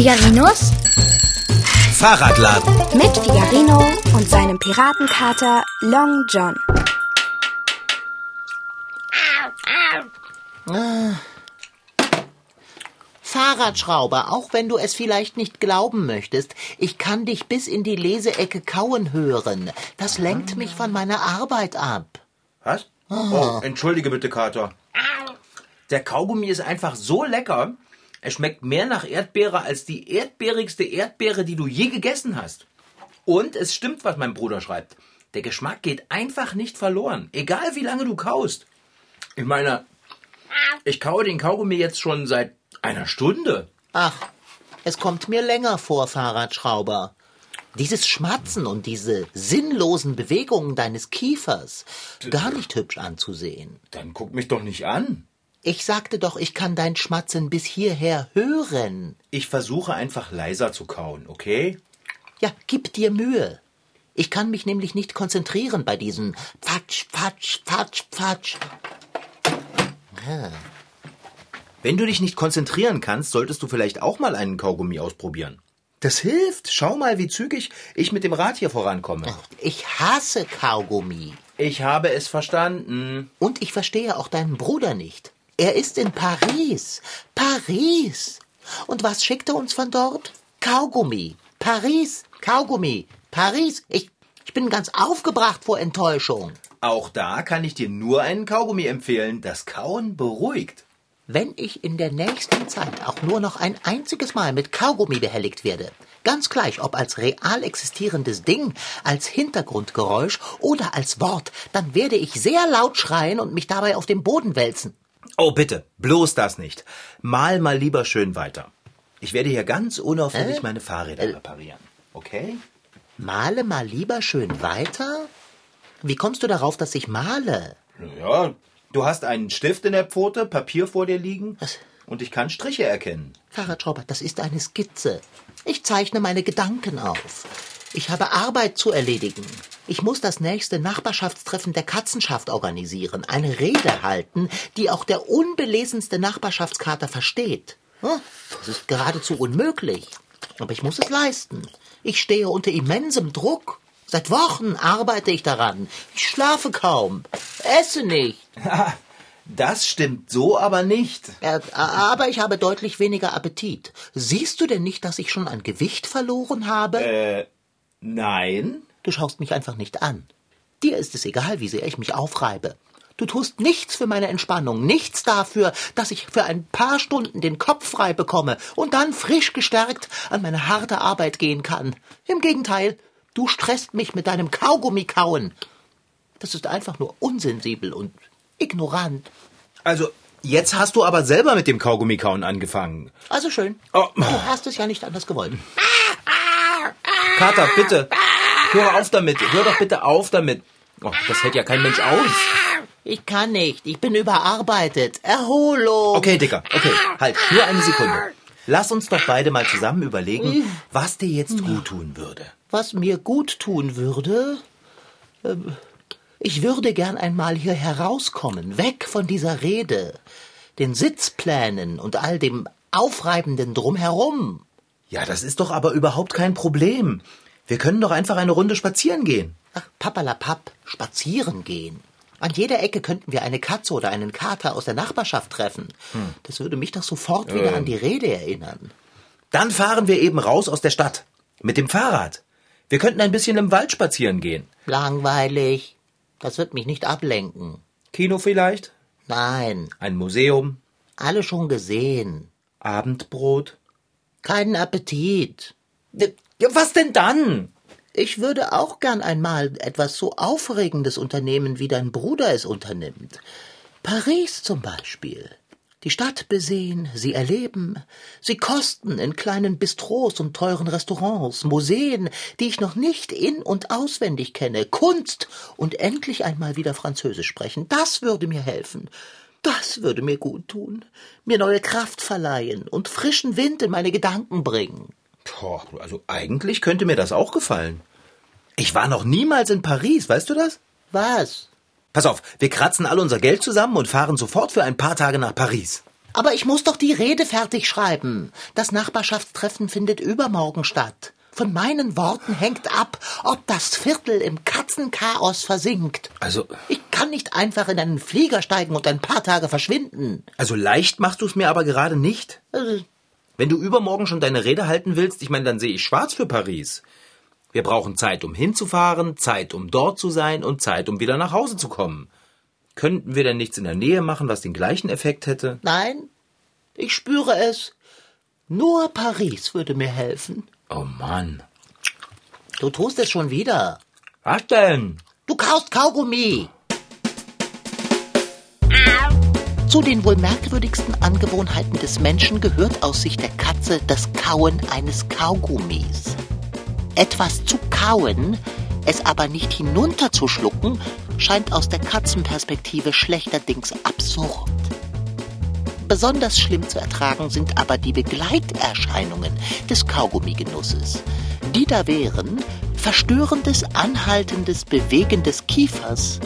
Figarinos Fahrradladen. mit Figarino und seinem Piratenkater Long John. Fahrradschrauber, auch wenn du es vielleicht nicht glauben möchtest, ich kann dich bis in die Leseecke kauen hören. Das lenkt mich von meiner Arbeit ab. Was? Oh, entschuldige bitte, Kater. Der Kaugummi ist einfach so lecker. Er schmeckt mehr nach Erdbeere als die erdbeerigste Erdbeere, die du je gegessen hast. Und es stimmt, was mein Bruder schreibt. Der Geschmack geht einfach nicht verloren, egal wie lange du kaust. Ich meine, ich kaue den Kaugummi jetzt schon seit einer Stunde. Ach, es kommt mir länger vor, Fahrradschrauber. Dieses Schmatzen und diese sinnlosen Bewegungen deines Kiefers, gar nicht hübsch anzusehen. Dann guck mich doch nicht an. Ich sagte doch, ich kann dein Schmatzen bis hierher hören. Ich versuche einfach leiser zu kauen, okay? Ja, gib dir Mühe. Ich kann mich nämlich nicht konzentrieren bei diesem Pfatsch, Pfatsch, Pfatsch, Pfatsch. Wenn du dich nicht konzentrieren kannst, solltest du vielleicht auch mal einen Kaugummi ausprobieren. Das hilft. Schau mal, wie zügig ich mit dem Rad hier vorankomme. Ich hasse Kaugummi. Ich habe es verstanden. Und ich verstehe auch deinen Bruder nicht. Er ist in Paris. Paris. Und was schickt er uns von dort? Kaugummi. Paris. Kaugummi. Paris. Ich, ich bin ganz aufgebracht vor Enttäuschung. Auch da kann ich dir nur einen Kaugummi empfehlen. Das Kauen beruhigt. Wenn ich in der nächsten Zeit auch nur noch ein einziges Mal mit Kaugummi behelligt werde, ganz gleich ob als real existierendes Ding, als Hintergrundgeräusch oder als Wort, dann werde ich sehr laut schreien und mich dabei auf dem Boden wälzen. Oh, bitte, bloß das nicht. Mal mal lieber schön weiter. Ich werde hier ganz unauffällig Äh? meine Fahrräder reparieren. Okay? Male mal lieber schön weiter? Wie kommst du darauf, dass ich male? Ja, du hast einen Stift in der Pfote, Papier vor dir liegen Was? und ich kann Striche erkennen. Fahrradschrauber, das ist eine Skizze. Ich zeichne meine Gedanken auf. Ich habe Arbeit zu erledigen. Ich muss das nächste Nachbarschaftstreffen der Katzenschaft organisieren, eine Rede halten, die auch der unbelesenste Nachbarschaftskater versteht. Hm, Das ist geradezu unmöglich. Aber ich muss es leisten. Ich stehe unter immensem Druck. Seit Wochen arbeite ich daran. Ich schlafe kaum, esse nicht. Das stimmt so aber nicht. Aber ich habe deutlich weniger Appetit. Siehst du denn nicht, dass ich schon an Gewicht verloren habe? Nein? Du schaust mich einfach nicht an. Dir ist es egal, wie sehr ich mich aufreibe. Du tust nichts für meine Entspannung, nichts dafür, dass ich für ein paar Stunden den Kopf frei bekomme und dann frisch gestärkt an meine harte Arbeit gehen kann. Im Gegenteil, du stresst mich mit deinem Kaugummi-Kauen. Das ist einfach nur unsensibel und ignorant. Also, jetzt hast du aber selber mit dem Kaugummikauen angefangen. Also schön. Oh. Du hast es ja nicht anders gewollt. Kater, bitte. Hör auf damit. Hör doch bitte auf damit. Oh, das hält ja kein Mensch aus. Ich kann nicht. Ich bin überarbeitet. Erholung. Okay, Dicker. Okay, halt. Nur eine Sekunde. Lass uns doch beide mal zusammen überlegen, was dir jetzt gut tun würde. Was mir gut tun würde? Ähm, Ich würde gern einmal hier herauskommen, weg von dieser Rede, den Sitzplänen und all dem Aufreibenden drumherum. Ja, das ist doch aber überhaupt kein Problem. Wir können doch einfach eine Runde spazieren gehen. Ach, papperlapapp, spazieren gehen. An jeder Ecke könnten wir eine Katze oder einen Kater aus der Nachbarschaft treffen. Das würde mich doch sofort wieder an die Rede erinnern. Dann fahren wir eben raus aus der Stadt. Mit dem Fahrrad. Wir könnten ein bisschen im Wald spazieren gehen. Langweilig. Das wird mich nicht ablenken. Kino vielleicht? Nein, Ein Museum? alle schon gesehen. Abendbrot? Keinen Appetit. Ja, was denn dann? Ich würde auch gern einmal etwas so Aufregendes unternehmen, wie dein Bruder es unternimmt. Paris zum Beispiel. Die Stadt besehen, sie erleben, sie kosten in kleinen Bistros und teuren Restaurants, Museen, die ich noch nicht in und auswendig kenne, Kunst und endlich einmal wieder Französisch sprechen. Das würde mir helfen. Das würde mir gut tun, mir neue Kraft verleihen und frischen Wind in meine Gedanken bringen. Boah, also eigentlich könnte mir das auch gefallen. Ich war noch niemals in Paris, weißt du das? Was? Pass auf, wir kratzen all unser Geld zusammen und fahren sofort für ein paar Tage nach Paris. Aber ich muss doch die Rede fertig schreiben. Das Nachbarschaftstreffen findet übermorgen statt. Von meinen Worten hängt ab, ob das Viertel im Katzenchaos versinkt. Also, Ich kann nicht einfach in einen Flieger steigen und ein paar Tage verschwinden. also leicht machst du es mir aber gerade nicht. Äh, Wenn du übermorgen schon deine Rede halten willst, ich meine, dann sehe ich schwarz für Paris. Wir brauchen Zeit, um hinzufahren, Zeit, um dort zu sein und Zeit, um wieder nach Hause zu kommen. Könnten wir denn nichts in der Nähe machen, was den gleichen Effekt hätte? Nein, ich spüre es. Nur Paris würde mir helfen. Oh Mann. Du tust es schon wieder. Was denn? Du kaust Kaugummi. Zu den wohl merkwürdigsten Angewohnheiten des Menschen gehört aus Sicht der Katze das Kauen eines Kaugummis. Etwas zu kauen, es aber nicht hinunterzuschlucken, scheint aus der Katzenperspektive schlechterdings absurd. Besonders schlimm zu ertragen sind aber die Begleiterscheinungen des Kaugummigenusses. Die da wären verstörendes, anhaltendes Bewegen des Kiefers,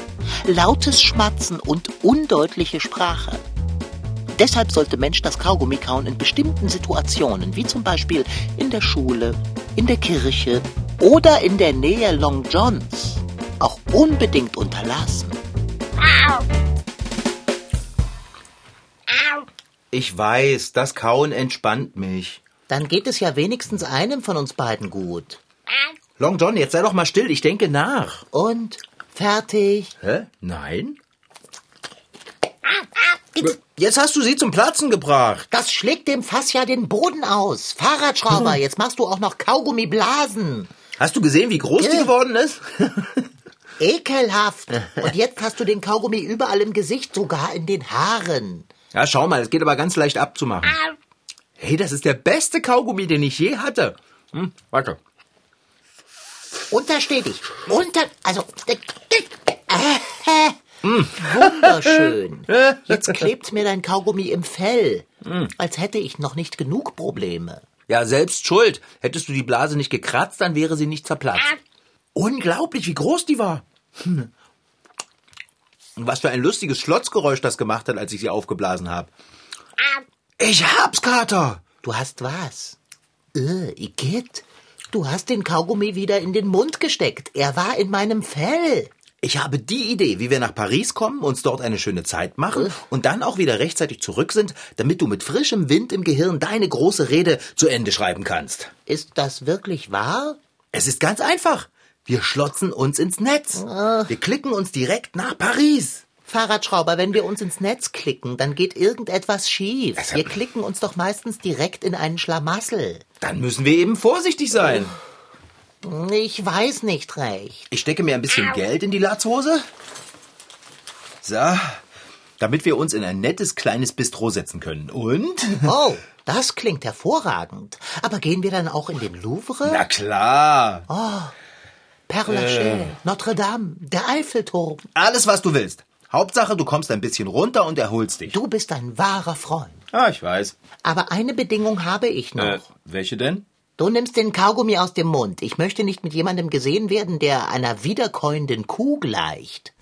lautes Schmatzen und undeutliche Sprache. Deshalb sollte Mensch das Kaugummi kauen in bestimmten Situationen, wie zum Beispiel in der Schule, in der Kirche oder in der Nähe Long Johns, auch unbedingt unterlassen. Ich weiß, das Kauen entspannt mich. Dann geht es ja wenigstens einem von uns beiden gut. Long John, jetzt sei doch mal still, ich denke nach. Und fertig. Hä? Nein? Jetzt hast du sie zum Platzen gebracht. Das schlägt dem Fass ja den Boden aus. Fahrradschrauber, jetzt machst du auch noch Kaugummi blasen. Hast du gesehen, wie groß die geworden ist? Ekelhaft. Und jetzt hast du den Kaugummi überall im Gesicht, sogar in den Haaren. Ja, schau mal, es geht aber ganz leicht abzumachen. Hey, das ist der beste Kaugummi, den ich je hatte. Hm, warte. Untersteh dich. Unter, also, äh, wunderschön. Jetzt klebt mir dein Kaugummi im Fell, als hätte ich noch nicht genug Probleme. Ja, selbst schuld. Hättest du die Blase nicht gekratzt, dann wäre sie nicht zerplatzt. Unglaublich, wie groß die war. Hm. Und was für ein lustiges Schlotzgeräusch das gemacht hat, als ich sie aufgeblasen habe. Ich hab's, Kater. Du hast was? Äh, Igitt. Du hast den Kaugummi wieder in den Mund gesteckt. Er war in meinem Fell. Ich habe die Idee, wie wir nach Paris kommen, uns dort eine schöne Zeit machen und dann auch wieder rechtzeitig zurück sind, damit du mit frischem Wind im Gehirn deine große Rede zu Ende schreiben kannst. Ist das wirklich wahr? Es ist ganz einfach. Wir schlotzen uns ins Netz. Wir klicken uns direkt nach Paris. Fahrradschrauber, wenn wir uns ins Netz klicken, dann geht irgendetwas schief. Also- Wir klicken uns doch meistens direkt in einen Schlamassel. Dann müssen wir eben vorsichtig sein. Ich weiß nicht recht. Ich stecke mir ein bisschen Geld in die Latzhose. So, damit wir uns in ein nettes kleines Bistro setzen können. Und? Oh, das klingt hervorragend. Aber gehen wir dann auch in den Louvre? Na klar. Père Lachaise, Notre Dame, der Eiffelturm. Alles, was du willst. Hauptsache, du kommst ein bisschen runter und erholst dich. Du bist ein wahrer Freund. Ah, ich weiß. Aber eine Bedingung habe ich noch. Äh, welche denn? Du nimmst den Kaugummi aus dem Mund. Ich möchte nicht mit jemandem gesehen werden, der einer wiederkäuenden Kuh gleicht.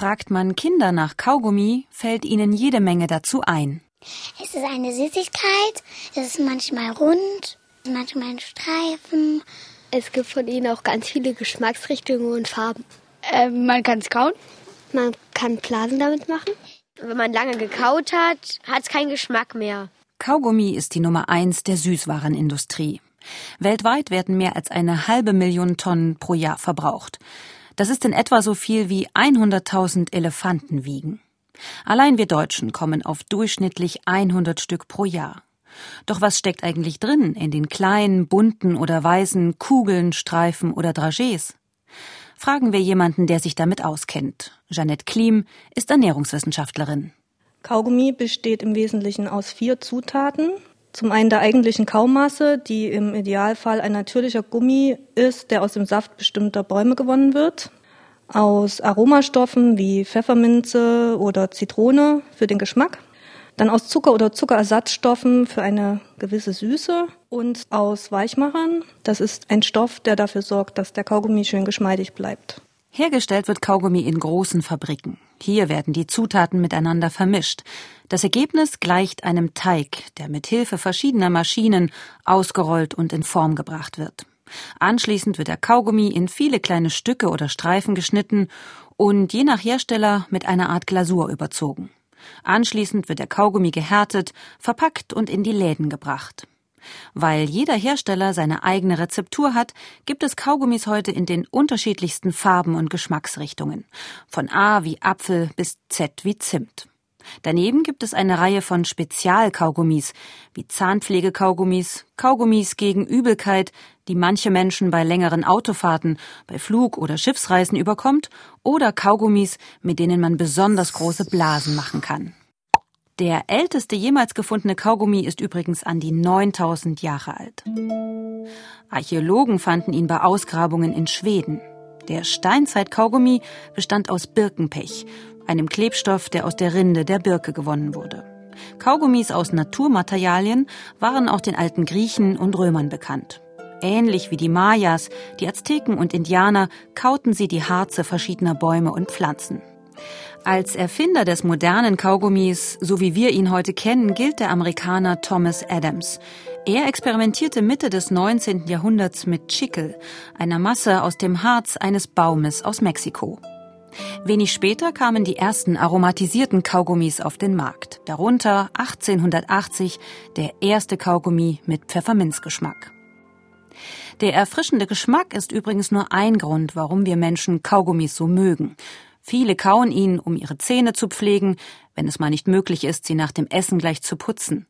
Fragt man Kinder nach Kaugummi, fällt ihnen jede Menge dazu ein. Es ist eine Süßigkeit, es ist manchmal rund, manchmal ein Streifen. Es gibt von ihnen auch ganz viele Geschmacksrichtungen und Farben. Ähm, man kann es kauen. Man kann Blasen damit machen. Wenn man lange gekaut hat, hat es keinen Geschmack mehr. Kaugummi ist die Nummer eins der Süßwarenindustrie. Weltweit werden mehr als eine halbe Million Tonnen pro Jahr verbraucht. Das ist in etwa so viel wie 100.000 Elefanten wiegen. Allein wir Deutschen kommen auf durchschnittlich 100 Stück pro Jahr. Doch was steckt eigentlich drin in den kleinen, bunten oder weißen Kugeln, Streifen oder Dragés? Fragen wir jemanden, der sich damit auskennt. Jeanette Klim ist Ernährungswissenschaftlerin. Kaugummi besteht im Wesentlichen aus vier Zutaten. Zum einen der eigentlichen Kaumasse, die im Idealfall ein natürlicher Gummi ist, der aus dem Saft bestimmter Bäume gewonnen wird. Aus Aromastoffen wie Pfefferminze oder Zitrone für den Geschmack. Dann aus Zucker oder Zuckerersatzstoffen für eine gewisse Süße. und aus Weichmachern. Das ist ein Stoff, der dafür sorgt, dass der Kaugummi schön geschmeidig bleibt. Hergestellt wird Kaugummi in großen Fabriken. Hier werden die Zutaten miteinander vermischt. Das Ergebnis gleicht einem Teig, der mit Hilfe verschiedener Maschinen ausgerollt und in Form gebracht wird. Anschließend wird der Kaugummi in viele kleine Stücke oder Streifen geschnitten und je nach Hersteller mit einer Art Glasur überzogen. Anschließend wird der Kaugummi gehärtet, verpackt und in die Läden gebracht. Weil jeder Hersteller seine eigene Rezeptur hat, gibt es Kaugummis heute in den unterschiedlichsten Farben und Geschmacksrichtungen. Von A wie Apfel bis Z wie Zimt. Daneben gibt es eine Reihe von Spezialkaugummis, wie Zahnpflegekaugummis, Kaugummis gegen Übelkeit, die manche Menschen bei längeren Autofahrten, bei Flug- oder Schiffsreisen überkommt, oder Kaugummis, mit denen man besonders große Blasen machen kann. Der älteste jemals gefundene Kaugummi ist übrigens an die 9000 Jahre alt. Archäologen fanden ihn bei Ausgrabungen in Schweden. Der Steinzeit-Kaugummi bestand aus Birkenpech, einem Klebstoff, der aus der Rinde der Birke gewonnen wurde. Kaugummis aus Naturmaterialien waren auch den alten Griechen und Römern bekannt. Ähnlich wie die Mayas, die Azteken und Indianer kauten sie die Harze verschiedener Bäume und Pflanzen. Als Erfinder des modernen Kaugummis, so wie wir ihn heute kennen, gilt der Amerikaner Thomas Adams. Er experimentierte Mitte des 19. Jahrhunderts mit Chicle, einer Masse aus dem Harz eines Baumes aus Mexiko. Wenig später kamen die ersten aromatisierten Kaugummis auf den Markt, darunter 1880 der erste Kaugummi mit Pfefferminzgeschmack. Der erfrischende Geschmack ist übrigens nur ein Grund, warum wir Menschen Kaugummis so mögen. Viele kauen ihn, um ihre Zähne zu pflegen, wenn es mal nicht möglich ist, sie nach dem Essen gleich zu putzen.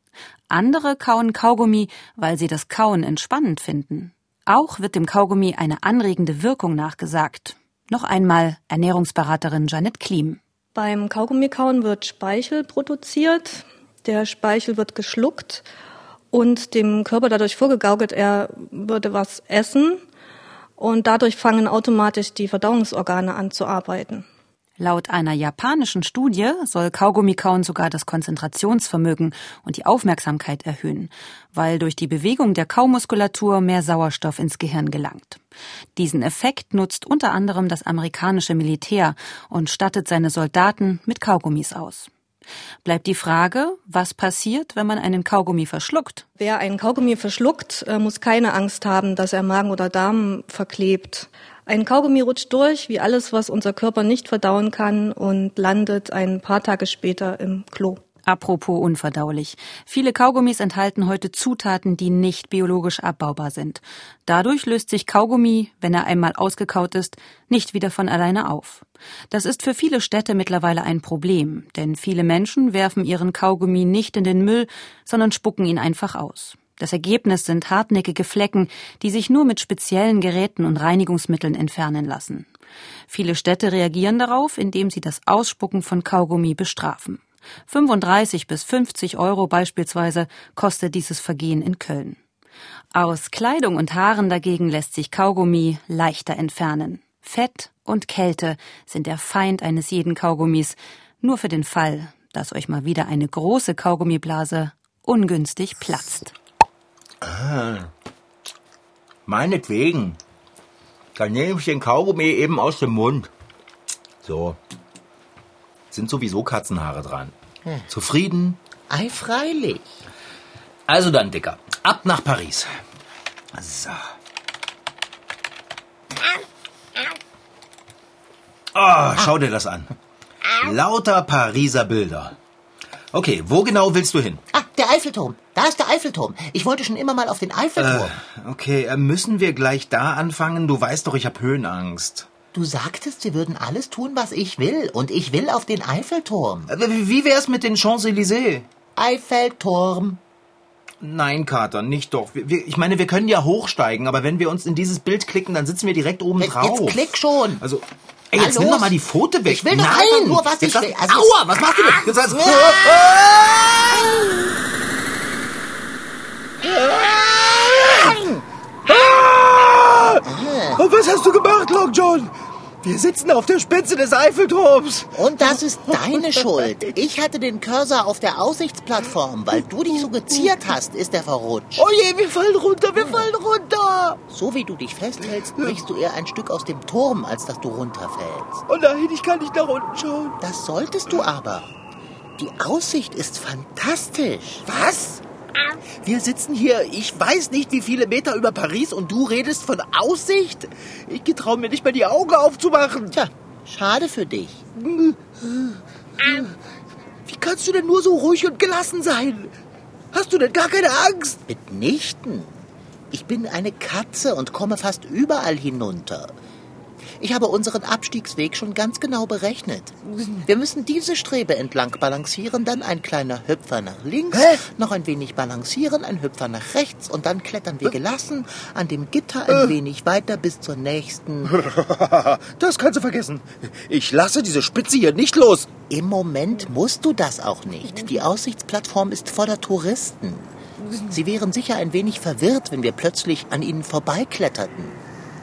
Andere kauen Kaugummi, weil sie das Kauen entspannend finden. Auch wird dem Kaugummi eine anregende Wirkung nachgesagt. Noch einmal Ernährungsberaterin Janet Klim. Beim Kaugummikauen wird Speichel produziert. Der Speichel wird geschluckt und dem Körper dadurch vorgegaukelt, er würde was essen. Und dadurch fangen automatisch die Verdauungsorgane an zu arbeiten. Laut einer japanischen Studie soll Kaugummikauen sogar das Konzentrationsvermögen und die Aufmerksamkeit erhöhen, weil durch die Bewegung der Kaumuskulatur mehr Sauerstoff ins Gehirn gelangt. Diesen Effekt nutzt unter anderem das amerikanische Militär und stattet seine Soldaten mit Kaugummis aus. Bleibt die Frage, was passiert, wenn man einen Kaugummi verschluckt? Wer einen Kaugummi verschluckt, äh, muss keine Angst haben, dass er Magen oder Darm verklebt. Ein Kaugummi rutscht durch, wie alles, was unser Körper nicht verdauen kann, und landet ein paar Tage später im Klo. Apropos unverdaulich. Viele Kaugummis enthalten heute Zutaten, die nicht biologisch abbaubar sind. Dadurch löst sich Kaugummi, wenn er einmal ausgekaut ist, nicht wieder von alleine auf. Das ist für viele Städte mittlerweile ein Problem, denn viele Menschen werfen ihren Kaugummi nicht in den Müll, sondern spucken ihn einfach aus. Das Ergebnis sind hartnäckige Flecken, die sich nur mit speziellen Geräten und Reinigungsmitteln entfernen lassen. Viele Städte reagieren darauf, indem sie das Ausspucken von Kaugummi bestrafen. 35 bis 50 Euro beispielsweise kostet dieses Vergehen in Köln. Aus Kleidung und Haaren dagegen lässt sich Kaugummi leichter entfernen. Fett und Kälte sind der Feind eines jeden Kaugummis, nur für den Fall, dass euch mal wieder eine große Kaugummiblase ungünstig platzt. Ah, meinetwegen. Dann nehme ich den Kaugummi eben aus dem Mund. So. Sind sowieso Katzenhaare dran. Hm. Zufrieden? Ei, freilich. Also dann, Dicker. Ab nach Paris. So. Oh, schau dir das an. Lauter Pariser Bilder. Okay, wo genau willst du hin? Ah, der Eiffelturm. Da ist der Eiffelturm. Ich wollte schon immer mal auf den Eiffelturm. Äh, okay, äh, müssen wir gleich da anfangen? Du weißt doch, ich habe Höhenangst. Du sagtest, sie würden alles tun, was ich will. Und ich will auf den Eiffelturm. Äh, wie wär's mit den Champs-Élysées? Eiffelturm. Nein, Kater, nicht doch. Wir, ich meine, wir können ja hochsteigen, aber wenn wir uns in dieses Bild klicken, dann sitzen wir direkt oben jetzt, drauf. Jetzt klick schon. Also, ey, jetzt nimm doch mal die Pfote weg. Ich will Nein. doch nur, was jetzt ich will. Also aua, was machst du denn? Jetzt sagst, Oh, was hast du gemacht, Long John? Wir sitzen auf der Spitze des Eiffelturms. Und das ist deine Schuld. Ich hatte den Cursor auf der Aussichtsplattform. Weil du dich so geziert hast, ist er verrutscht. Oh je, wir fallen runter, wir fallen runter. So wie du dich festhältst, brichst du eher ein Stück aus dem Turm, als dass du runterfällst. Oh nein, ich kann nicht nach unten schauen. Das solltest du aber. Die Aussicht ist fantastisch. Was? Wir sitzen hier, ich weiß nicht wie viele Meter über Paris und du redest von Aussicht? Ich getraue mir nicht mehr die Augen aufzumachen. Tja, schade für dich. Wie kannst du denn nur so ruhig und gelassen sein? Hast du denn gar keine Angst? Mitnichten. Ich bin eine Katze und komme fast überall hinunter. Ich habe unseren Abstiegsweg schon ganz genau berechnet. Wir müssen diese Strebe entlang balancieren, dann ein kleiner Hüpfer nach links, Hä? noch ein wenig balancieren, ein Hüpfer nach rechts und dann klettern wir gelassen an dem Gitter ein wenig weiter bis zur nächsten. Das kannst du vergessen. Ich lasse diese Spitze hier nicht los. Im Moment musst du das auch nicht. Die Aussichtsplattform ist voller Touristen. Sie wären sicher ein wenig verwirrt, wenn wir plötzlich an ihnen vorbeikletterten.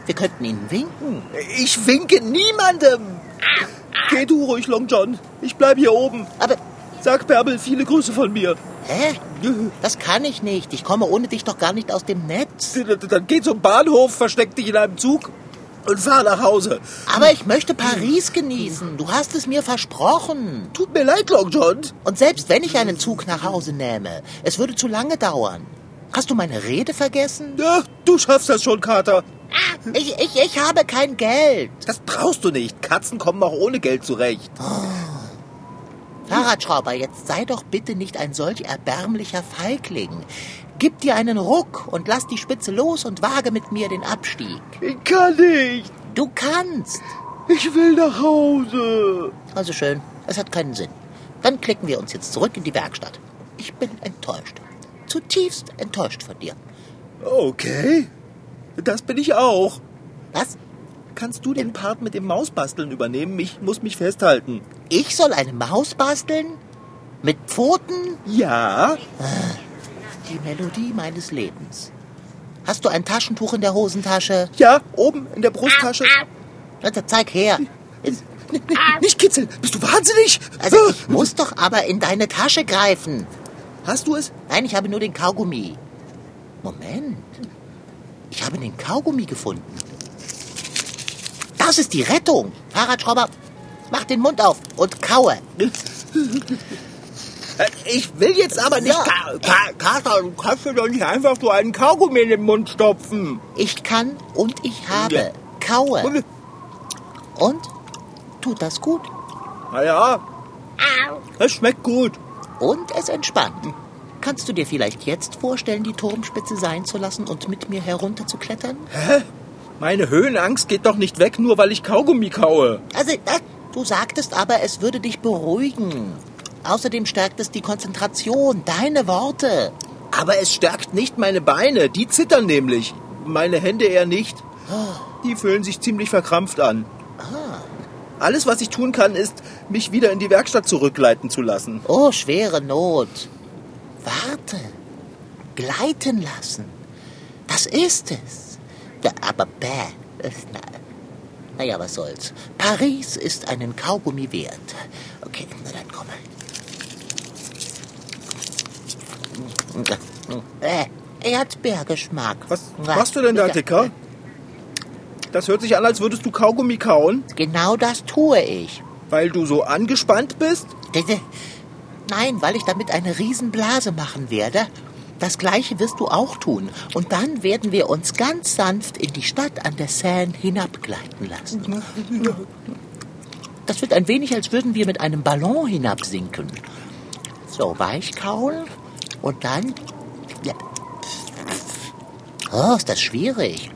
Wir könnten ihnen winken. Ich winke niemandem. Geh du ruhig, Long John. Ich bleib hier oben. Aber, Sag Bärbel viele Grüße von mir. hä? Das kann ich nicht. Ich komme ohne dich doch gar nicht aus dem Netz. Dann geh zum Bahnhof, versteck dich in einem Zug und fahr nach Hause. Aber ich möchte Paris genießen. Du hast es mir versprochen. Tut mir leid, Long John. Und selbst wenn ich einen Zug nach Hause nähme, es würde zu lange dauern. Hast du meine Rede vergessen? Ja, du schaffst das schon, Kater. Ich, ich, ich habe kein Geld. Das brauchst du nicht. Katzen kommen auch ohne Geld zurecht. Fahrradschrauber, jetzt sei doch bitte nicht ein solch erbärmlicher Feigling. Gib dir einen Ruck und lass die Spitze los und wage mit mir den Abstieg. Ich kann nicht. Du kannst. Ich will nach Hause. Also schön, es hat keinen Sinn. Dann klicken wir uns jetzt zurück in die Werkstatt. Ich bin enttäuscht. Zutiefst enttäuscht von dir. Okay. Das bin ich auch. Was? Kannst du den Part mit dem Mausbasteln übernehmen? Ich muss mich festhalten. Ich soll eine Maus basteln? Mit Pfoten? Ja? Die Melodie meines Lebens. Hast du ein Taschentuch in der Hosentasche? Ja, oben in der Brusttasche. Also zeig her. Nicht kitzeln. Bist du wahnsinnig? Also ich muss doch aber in deine Tasche greifen. Hast du es? Nein, ich habe nur den Kaugummi. Moment. Ich habe den Kaugummi gefunden. Das ist die Rettung. Fahrradschrauber, mach den Mund auf und kaue. Äh, Ich will jetzt aber nicht... Ja. Ka Ka Kater, du kannst dir doch nicht einfach so einen Kaugummi in den Mund stopfen. Ich kann und ich habe. Ja. Kaue. Und? Tut das gut? Naja, es schmeckt gut. Und es entspannt. Kannst du dir vielleicht jetzt vorstellen, die Turmspitze sein zu lassen und mit mir herunterzuklettern? Meine Höhenangst geht doch nicht weg, nur weil ich Kaugummi kaue. Also, äh, du sagtest aber, es würde dich beruhigen. Außerdem stärkt es die Konzentration, deine Worte. Aber es stärkt nicht meine Beine. Die zittern nämlich. Meine Hände eher nicht. Die fühlen sich ziemlich verkrampft an. Alles, was ich tun kann, ist, mich wieder in die Werkstatt zurückleiten zu lassen. Oh, schwere Not. Warte. Gleiten lassen. Das ist es. Ja, aber bäh. Das- Na, naja, was soll's. Paris ist einen Kaugummi wert. Okay, na dann komm. Äh, Erdbeergeschmack. Was machst du denn da, Dicker? Das hört sich an, als würdest du Kaugummi kauen, Genau das tue ich. weil du so angespannt bist. Nein, weil ich damit eine Riesenblase machen werde. Das gleiche wirst du auch tun. Und dann werden wir uns ganz sanft in die Stadt an der Seine hinabgleiten lassen. Das wird ein wenig, als würden wir mit einem Ballon hinabsinken. So, weichkauen und dann... Ja. Oh, ist das schwierig.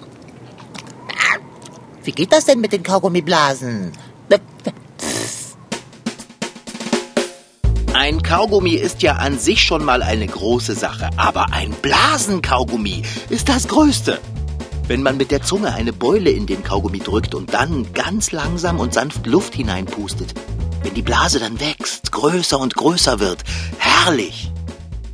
Wie geht das denn mit den Kaugummiblasen? Ein Kaugummi ist ja an sich schon mal eine große Sache, aber ein Blasenkaugummi ist das Größte. Wenn man mit der Zunge eine Beule in den Kaugummi drückt und dann ganz langsam und sanft Luft hineinpustet, wenn die Blase dann wächst, größer und größer wird, herrlich.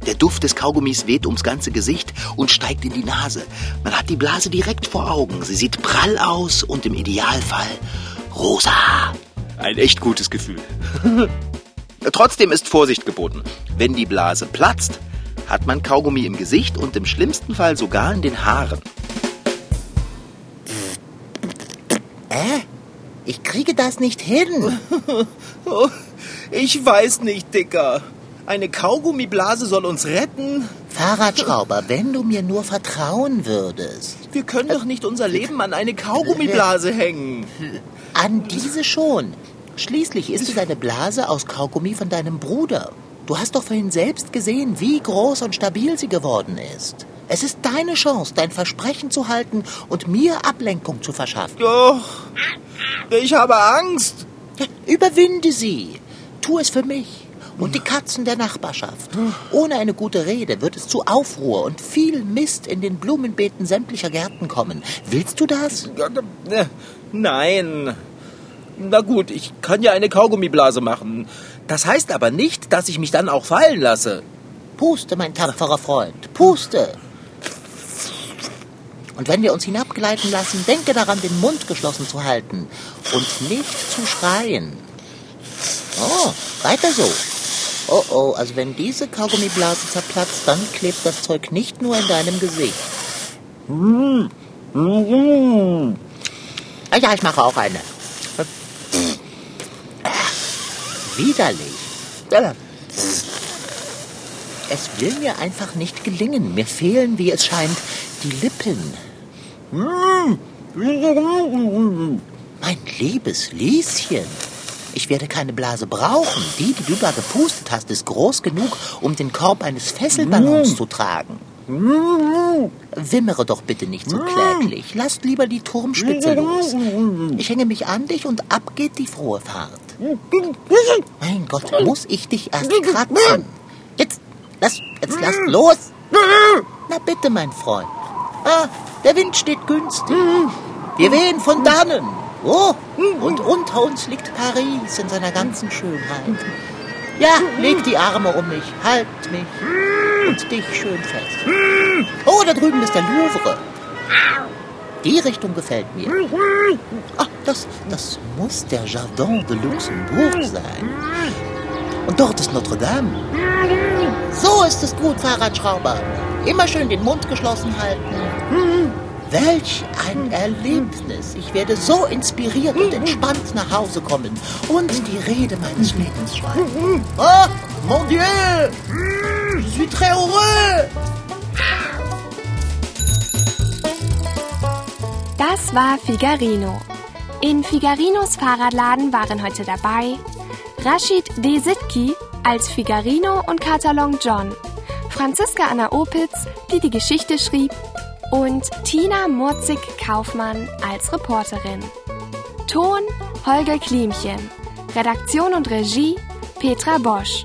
Der Duft des Kaugummis weht ums ganze Gesicht und steigt in die Nase. Man hat die Blase direkt vor Augen. Sie sieht prall aus und im Idealfall rosa. Ein echt gutes Gefühl. Trotzdem ist Vorsicht geboten. Wenn die Blase platzt, hat man Kaugummi im Gesicht und im schlimmsten Fall sogar in den Haaren. Äh? Ich kriege das nicht hin. Oh, ich weiß nicht, Dicker. Eine Kaugummiblase soll uns retten. Fahrradschrauber, wenn du mir nur vertrauen würdest. Wir können doch nicht unser Leben an eine Kaugummiblase hängen. An diese schon. Schließlich ist es eine Blase aus Kaugummi von deinem Bruder. Du hast doch vorhin selbst gesehen, wie groß und stabil sie geworden ist. Es ist deine Chance, dein Versprechen zu halten und mir Ablenkung zu verschaffen. Doch, ich habe Angst. Überwinde sie. Tu es für mich und die Katzen der Nachbarschaft. Ohne eine gute Rede wird es zu Aufruhr und viel Mist in den Blumenbeeten sämtlicher Gärten kommen. Willst du das? Nein. Na gut, ich kann ja eine Kaugummiblase machen. Das heißt aber nicht, dass ich mich dann auch fallen lasse. Puste, mein tapferer Freund, puste. Und wenn wir uns hinabgleiten lassen, denke daran, den Mund geschlossen zu halten und nicht zu schreien. Oh, weiter so. Oh oh, also wenn diese Kaugummiblase zerplatzt, dann klebt das Zeug nicht nur in deinem Gesicht. Ah ja, ich mache auch eine. Widerlich. Es will mir einfach nicht gelingen. Mir fehlen, wie es scheint, die Lippen. Mein liebes Lieschen, ich werde keine Blase brauchen. Die, die du da gepustet hast, ist groß genug, um den Korb eines Fesselballons zu tragen. Wimmere doch bitte nicht so kläglich. Lass lieber die Turmspitze los. Ich hänge mich an dich und ab geht die frohe Fahrt. Mein Gott, muss ich dich erst kratzen? Jetzt, lass, jetzt lass los. Na bitte, mein Freund. Ah, der Wind steht günstig. Wir wehen von dannen. Oh, und unter uns liegt Paris in seiner ganzen Schönheit. Ja, leg die Arme um mich, halt mich und dich schön fest. Oh, da drüben ist der Louvre. Die Richtung gefällt mir. Ach, das, das muss der Jardin de Luxembourg sein. Und dort ist Notre Dame. So ist es gut, Fahrradschrauber. Immer schön den Mund geschlossen halten. Welch ein Erlebnis. Ich werde so inspiriert und entspannt nach Hause kommen und die Rede meines Lebens schreiben. Oh, mon Dieu! Je suis très heureux! Das war Figarino. In Figarinos Fahrradladen waren heute dabei Rashid Desitki als Figarino und Katalon John, Franziska Anna Opitz, die die Geschichte schrieb, und Tina Murzig-Kaufmann als Reporterin. Ton Holger Klimchen. Redaktion und Regie Petra Bosch.